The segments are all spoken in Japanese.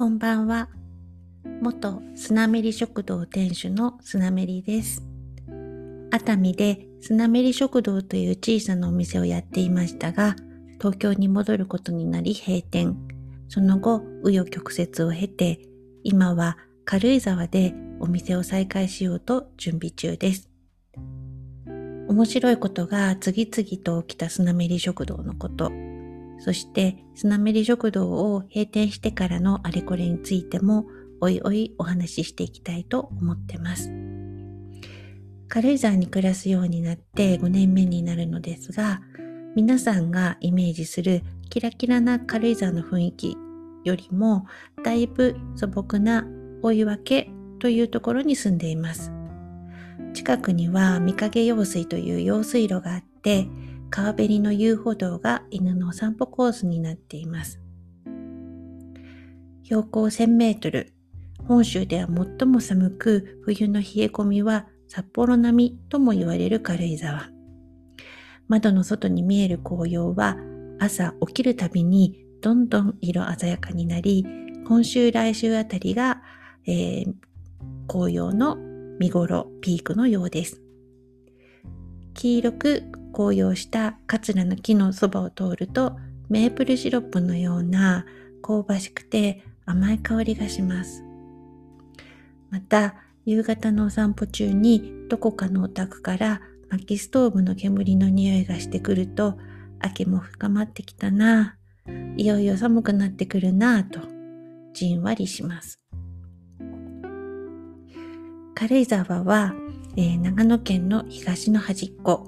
こんばんは。元スナメリ食堂店主のスナメリです。熱海でスナメリ食堂という小さなお店をやっていましたが、東京に戻ることになり閉店。その後、紆余曲折を経て、今は軽井沢でお店を再開しようと準備中です。面白いことが次々と起きたスナメリ食堂のこと。そしてスナメリ食堂を閉店してからのあれこれについてもおいおいお話ししていきたいと思ってます。軽井沢に暮らすようになって5年目になるのですが、皆さんがイメージするキラキラな軽井沢の雰囲気よりもだいぶ素朴な追い分けというところに住んでいます。近くには御影用水という用水路があって、川べりの遊歩道が犬の散歩コースになっています。標高1000メートル、本州では最も寒く、冬の冷え込みは札幌並みとも言われる軽井沢。窓の外に見える紅葉は朝起きるたびにどんどん色鮮やかになり、今週来週あたりが、えー、紅葉の見頃ピークのようです。黄色く紅葉した桂の木のそばを通るとメープルシロップのような香ばしくて甘い香りがします。また夕方のお散歩中にどこかのお宅から薪ストーブの煙の匂いがしてくると秋も深まってきたないよいよ寒くなってくるなぁとじんわりします。軽井沢は、えー、長野県の東の端っこ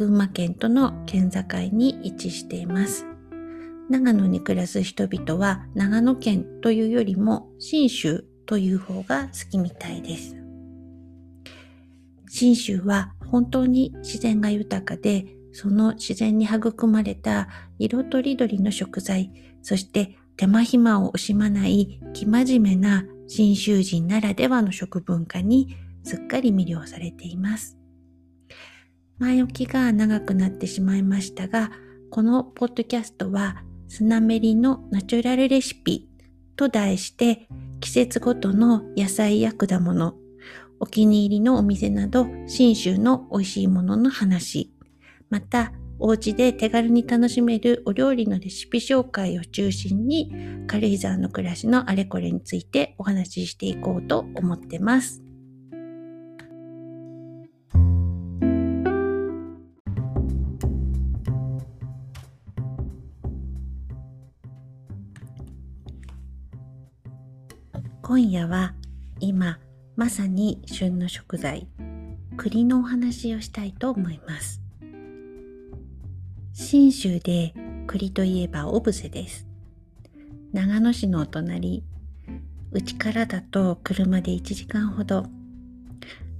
群馬県との県境に位置しています。長野に暮らす人々は長野県というよりも信州という方が好きみたいです。信州は本当に自然が豊かで、その自然に育まれた色とりどりの食材、そして手間暇を惜しまない生真面目な信州人ならではの食文化にすっかり魅了されています。前置きが長くなってしまいましたが、このポッドキャストはスナメリのナチュラルレシピと題して季節ごとの野菜や果物、お気に入りのお店など信州の美味しいものの話、またお家で手軽に楽しめるお料理のレシピ紹介を中心に軽井沢の暮らしのあれこれについてお話ししていこうと思ってます。今夜は今まさに旬の食材栗のお話をしたいと思います。信州で栗といえばオブセです。長野市のお隣うちからだと車で1時間ほど。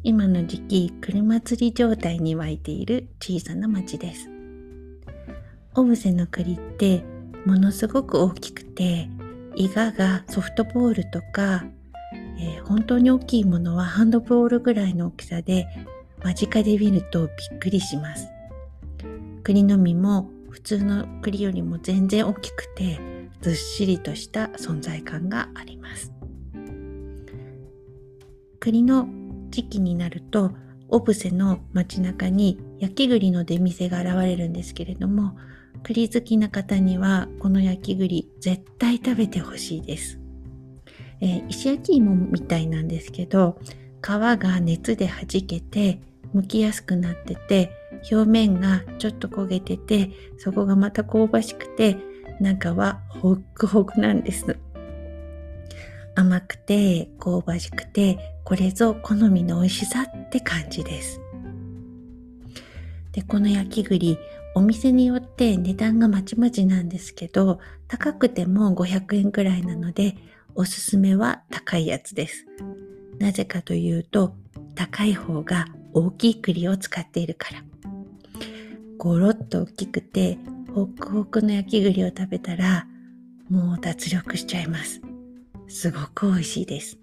今の時期車釣り状態に湧いている小さな町です。オブセの栗ってものすごく大きくてイガがソフトボールとか、えー、本当に大きいものはハンドボールぐらいの大きさで間近で見るとびっくりします。栗の実も普通の栗よりも全然大きくてずっしりとした存在感があります。栗の時期になるとオブセの街中に焼き栗の出店が現れるんですけれども栗好きな方にはこの焼き栗絶対食べてほしいです、えー、石焼き芋みたいなんですけど皮が熱で弾けて剥きやすくなってて表面がちょっと焦げててそこがまた香ばしくて中はホックホクなんです。甘くて香ばしくてこれぞ好みの美味しさって感じです。でこの焼き栗お店によって値段がまちまちなんですけど、高くても500円くらいなので、おすすめは高いやつです。なぜかというと、高い方が大きい栗を使っているから。ゴロッと大きくて、ホクホクの焼き栗を食べたら、もう脱力しちゃいます。すごく美味しいです。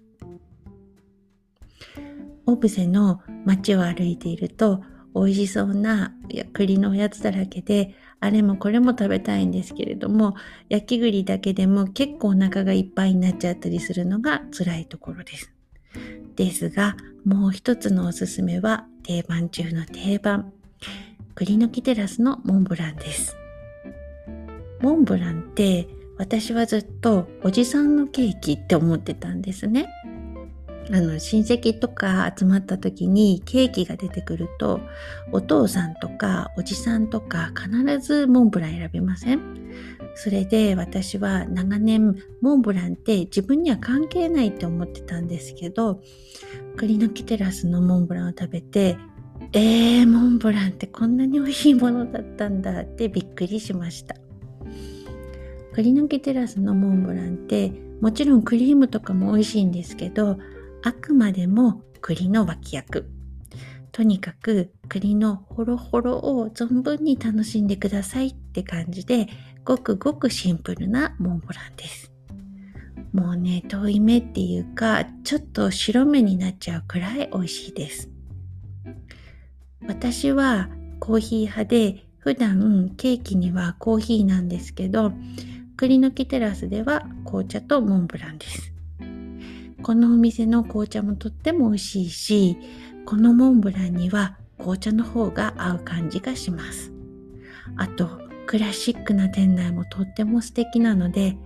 オブセの街を歩いていると、美味しそうな栗のおやつだらけで、あれもこれも食べたいんですけれども、焼き栗だけでも結構お腹がいっぱいになっちゃったりするのが辛いところです。ですが、もう一つのおすすめは定番中の定番、栗の木テラスのモンブランです。モンブランって私はずっとおじさんのケーキって思ってたんですね。あの親戚とか集まった時にケーキが出てくるとお父さんとかおじさんとか必ずモンブラン選びません？それで私は長年モンブランって自分には関係ないって思ってたんですけど栗の木テラスのモンブランを食べてえー、モンブランってこんなに美味しいものだったんだってびっくりしました。栗の木テラスのモンブランってもちろんクリームとかも美味しいんですけどあくまでも栗の脇役。とにかく栗のホロホロを存分に楽しんでくださいって感じで、ごくごくシンプルなモンブランです。もうね、遠い目っていうか、ちょっと白目になっちゃうくらい美味しいです。私はコーヒー派で、普段ケーキにはコーヒーなんですけど、栗の木テラスでは紅茶とモンブランです。このお店の紅茶もとっても美味しいし、このモンブランには紅茶の方が合う感じがします。あと、クラシックな店内もとっても素敵なので、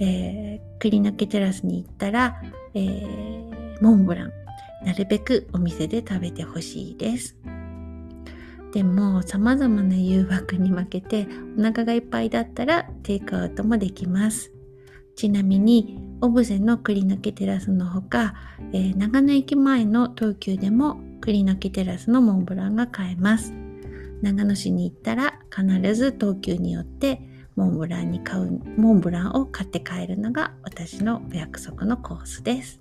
えー、栗の木テラスに行ったら、えー、モンブラン、なるべくお店で食べてほしいです。でも様々な誘惑に負けてお腹がいっぱいだったらテイクアウトもできます。ちなみにオブセの栗の木テラスのほか、えー、長野駅前の東急でも栗の木テラスのモンブランが買えます。長野市に行ったら必ず東急によってモンブランに買う、モンブランを買って帰るのが私のお約束のコースです。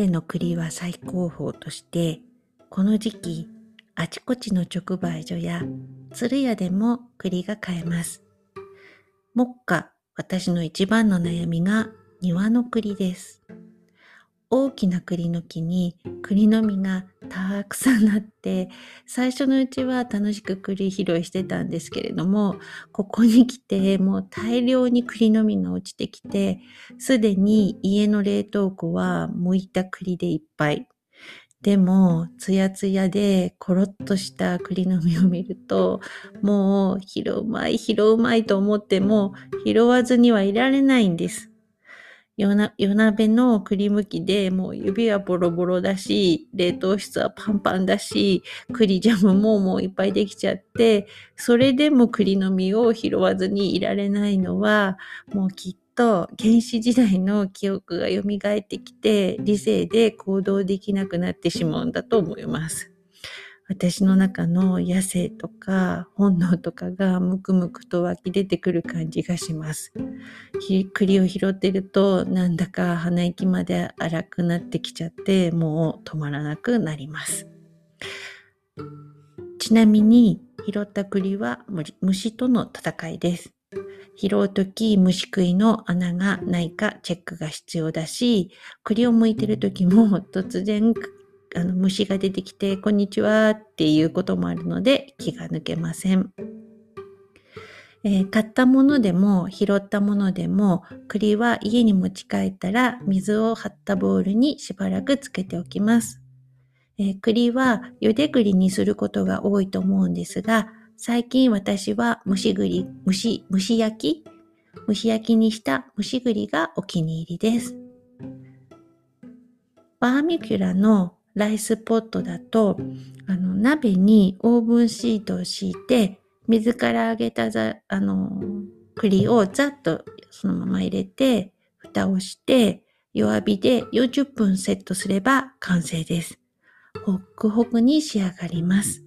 生の栗は最高峰として、この時期、あちこちの直売所や鶴屋でも栗が買えます。目下、私の一番の悩みが庭の栗です。大きな栗の木に栗の実がたくさんなって最初のうちは楽しく栗拾いしてたんですけれどもここに来てもう大量に栗の実が落ちてきてすでに家の冷凍庫は剥いた栗でいっぱい。でもツヤツヤでコロッとした栗の実を見るともう拾うまい拾うまいと思っても拾わずにはいられないんです。夜な夜鍋の栗むきでもう指はボロボロだし、冷凍室はパンパンだし、栗ジャムももういっぱいできちゃって、それでも栗の実を拾わずにいられないのは、もうきっと原始時代の記憶が蘇ってきて、理性で行動できなくなってしまうんだと思います。私の中の野生とか本能とかがムクムクと湧き出てくる感じがします。栗を拾ってるとなんだか鼻息まで荒くなってきちゃってもう止まらなくなります。ちなみに拾った栗は虫との戦いです。拾うとき虫食いの穴がないかチェックが必要だし、栗を剥いてるときも突然あの虫が出てきて、こんにちはっていうこともあるので気が抜けません。えー、買ったものでも拾ったものでも栗は家に持ち帰ったら水を張ったボウルにしばらくつけておきます。えー、栗は茹で栗にすることが多いと思うんですが最近私は蒸し栗、蒸し、蒸し焼き蒸し焼きにした蒸し栗がお気に入りです。バーミキュラのライスポットだと、あの、鍋にオーブンシートを敷いて、水から揚げたざ、あの、栗をざっとそのまま入れて、蓋をして、弱火で40分セットすれば完成です。ホックホクに仕上がります。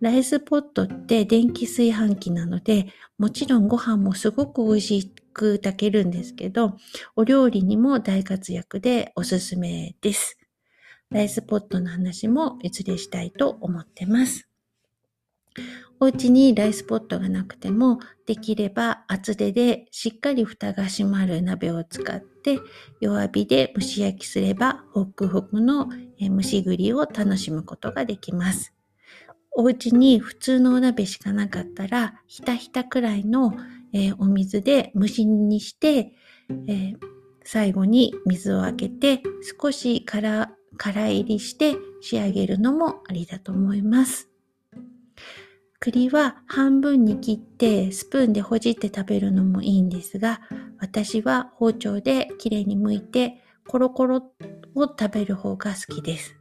ライスポットって電気炊飯器なので、もちろんご飯もすごく美味しく炊けるんですけど、お料理にも大活躍でおすすめです。ライスポットの話もいずれしたいと思ってます。お家にライスポットがなくても、できれば厚手でしっかり蓋が閉まる鍋を使って弱火で蒸し焼きすればホクホクの蒸し栗を楽しむことができます。お家に普通のお鍋しかなかったら、ひたひたくらいの、え、お水で蒸しにして、え、最後に水をあけて少しから空入りして仕上げるのもありだと思います。栗は半分に切ってスプーンでほじって食べるのもいいんですが、私は包丁できれいに剥いてコロコロを食べる方が好きです。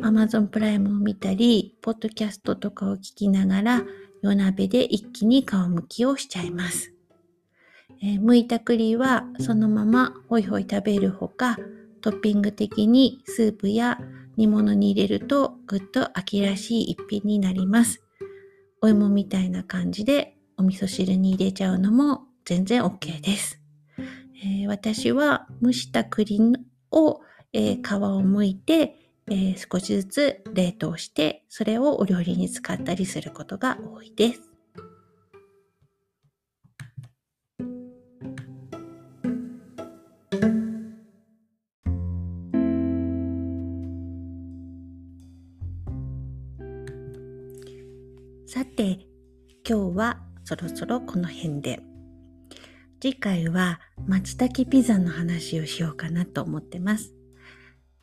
Amazon プライムを見たり、ポッドキャストとかを聞きながら夜鍋で一気に皮むきをしちゃいます。えー、剥いた栗はそのままホイホイ食べるほか、トッピング的にスープや煮物に入れるとぐっと秋らしい一品になります。お芋みたいな感じでお味噌汁に入れちゃうのも全然 OK です。えー、私は蒸した栗を、えー、皮を剥いて、えー、少しずつ冷凍してそれをお料理に使ったりすることが多いです。そろそろこの辺で。次回は松茸ピザの話をしようかなと思ってます。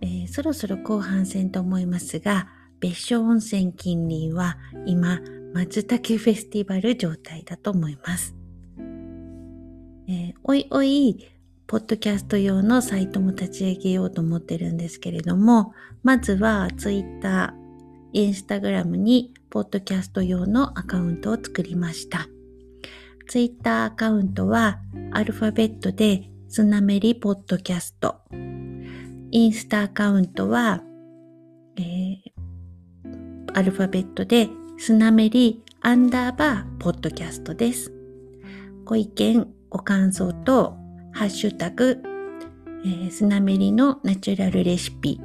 えー、そろそろ後半戦と思いますが、別所温泉近隣は今、松茸フェスティバル状態だと思います。えー、おいおい、ポッドキャスト用のサイトも立ち上げようと思ってるんですけれども、まずは Twitter、インスタグラムにポッドキャスト用のアカウントを作りました。ツイッターアカウントはアルファベットでスナメリポッドキャスト。インスタアカウントは、えー、アルファベットでスナメリアンダーバーポッドキャストです。ご意見、ご感想と、ハッシュタグ、えー、スナメリのナチュラルレシピ、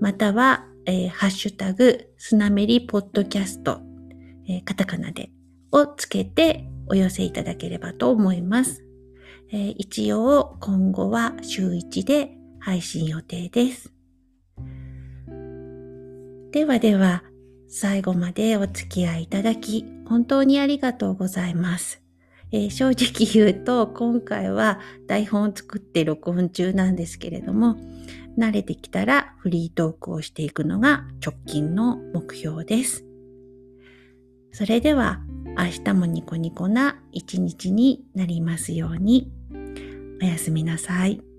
またはえー、ハッシュタグ、スナメリポッドキャスト、えー、カタカナで、をつけてお寄せいただければと思います。えー、一応、今後は週1で配信予定です。ではでは、最後までお付き合いいただき、本当にありがとうございます。えー、正直言うと、今回は台本を作って録音中なんですけれども、慣れてきたらフリートークをしていくのが直近の目標です。それでは明日もニコニコな一日になりますように。おやすみなさい。